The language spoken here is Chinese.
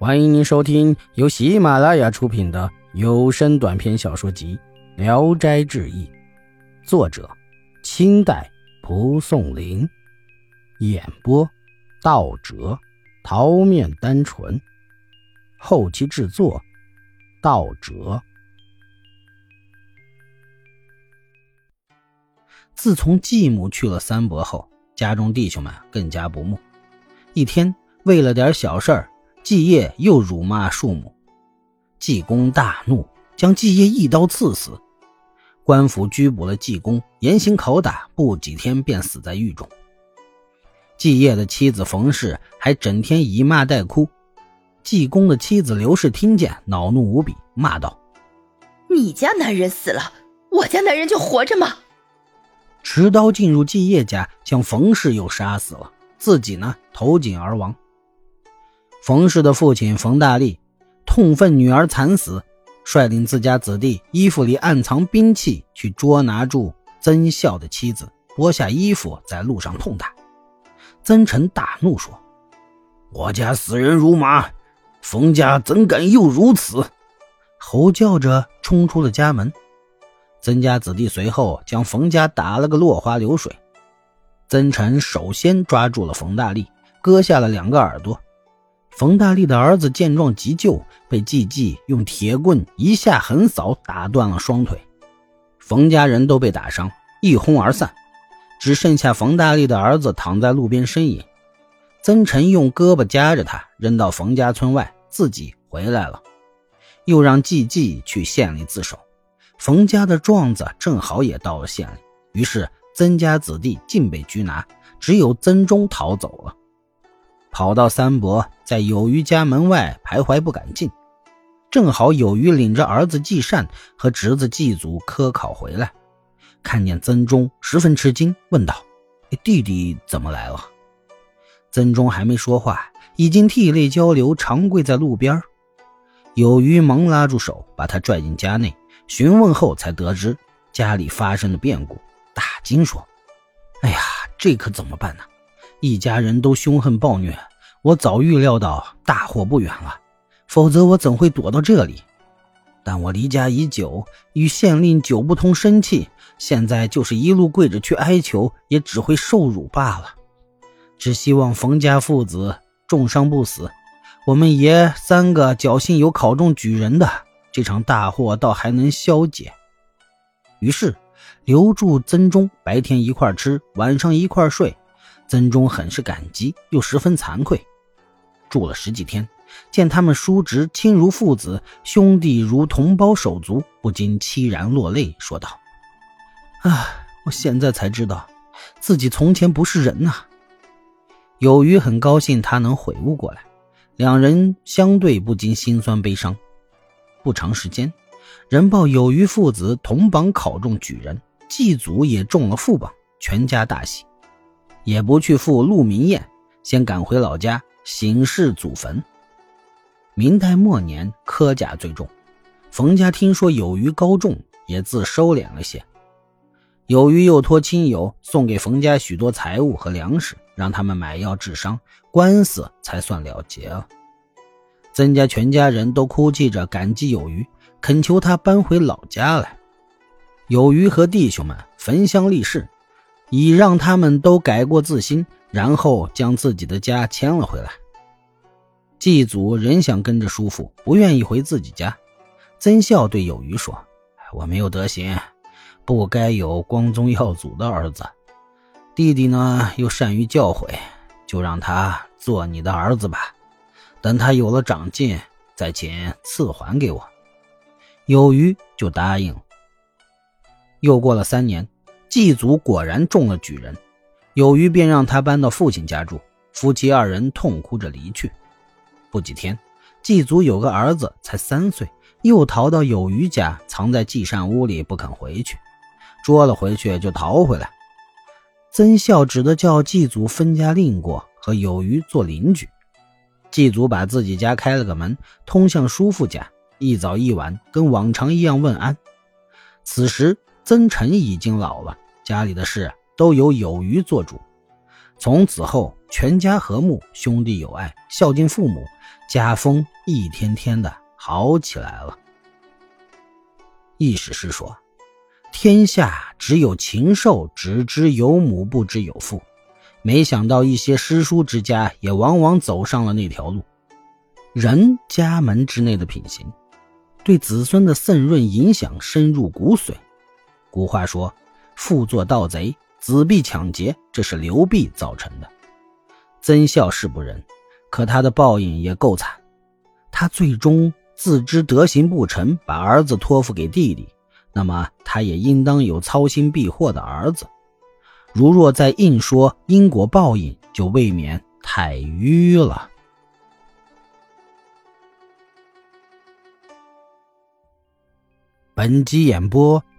欢迎您收听由喜马拉雅出品的有声短篇小说集《聊斋志异》，作者：清代蒲松龄，演播：道哲、桃面单纯，后期制作：道哲。自从继母去了三伯后，家中弟兄们更加不睦。一天，为了点小事儿。季业又辱骂庶母，济公大怒，将季业一刀刺死。官府拘捕了济公，严刑拷打，不几天便死在狱中。季业的妻子冯氏还整天以骂代哭。济公的妻子刘氏听见，恼怒无比，骂道：“你家男人死了，我家男人就活着吗？”持刀进入季业家，将冯氏又杀死了，自己呢投井而亡。冯氏的父亲冯大力痛愤女儿惨死，率领自家子弟衣服里暗藏兵器去捉拿住曾孝的妻子，剥下衣服在路上痛打。曾臣大怒说：“我家死人如麻，冯家怎敢又如此？”吼叫着冲出了家门。曾家子弟随后将冯家打了个落花流水。曾臣首先抓住了冯大力，割下了两个耳朵。冯大力的儿子见状急救，被季季用铁棍一下横扫，打断了双腿。冯家人都被打伤，一哄而散，只剩下冯大力的儿子躺在路边呻吟。曾晨用胳膊夹着他，扔到冯家村外，自己回来了，又让季季去县里自首。冯家的状子正好也到了县里，于是曾家子弟尽被拘拿，只有曾忠逃走了。跑到三伯在有余家门外徘徊不敢进，正好有余领着儿子季善和侄子季祖科考回来，看见曾忠十分吃惊，问道：“弟弟怎么来了？”曾忠还没说话，已经涕泪交流，长跪在路边。有余忙拉住手，把他拽进家内，询问后才得知家里发生了变故，大惊说：“哎呀，这可怎么办呢？”一家人都凶狠暴虐，我早预料到大祸不远了，否则我怎会躲到这里？但我离家已久，与县令久不通生气，现在就是一路跪着去哀求，也只会受辱罢了。只希望冯家父子重伤不死，我们爷三个侥幸有考中举人的，这场大祸倒还能消解。于是留住曾忠，白天一块吃，晚上一块睡。曾忠很是感激，又十分惭愧。住了十几天，见他们叔侄亲如父子，兄弟如同胞手足，不禁凄然落泪，说道：“啊，我现在才知道，自己从前不是人呐。”有余很高兴他能悔悟过来，两人相对不禁心酸悲伤。不长时间，人报有余父子同榜考中举人，祭祖也中了副榜，全家大喜。也不去赴鹿鸣宴，先赶回老家省视祖坟。明代末年，科甲最重，冯家听说有余高中，也自收敛了些。有余又托亲友送给冯家许多财物和粮食，让他们买药治伤，官司才算了结了。曾家全家人都哭泣着感激有余，恳求他搬回老家来。有余和弟兄们焚香立誓。以让他们都改过自新，然后将自己的家迁了回来。祭祖仍想跟着叔父，不愿意回自己家。曾孝对有余说：“我没有德行，不该有光宗耀祖的儿子。弟弟呢，又善于教诲，就让他做你的儿子吧。等他有了长进，再请赐还给我。”有余就答应。又过了三年。祭祖果然中了举人，有余便让他搬到父亲家住。夫妻二人痛哭着离去。不几天，祭祖有个儿子才三岁，又逃到有余家，藏在祭善屋里不肯回去。捉了回去就逃回来。曾孝只得叫祭祖分家另过，和有余做邻居。祭祖把自己家开了个门，通向叔父家，一早一晚跟往常一样问安。此时。曾晨已经老了，家里的事都由有余做主。从此后，全家和睦，兄弟友爱，孝敬父母，家风一天天的好起来了。意思是说，天下只有禽兽只知有母，不知有父。没想到一些诗书之家也往往走上了那条路。人家门之内的品行，对子孙的渗润影响深入骨髓。古话说：“父做盗贼。”子必抢劫，这是刘辟造成的。曾孝是不仁，可他的报应也够惨。他最终自知德行不成，把儿子托付给弟弟，那么他也应当有操心避祸的儿子。如若再硬说因果报应，就未免太迂了。本集演播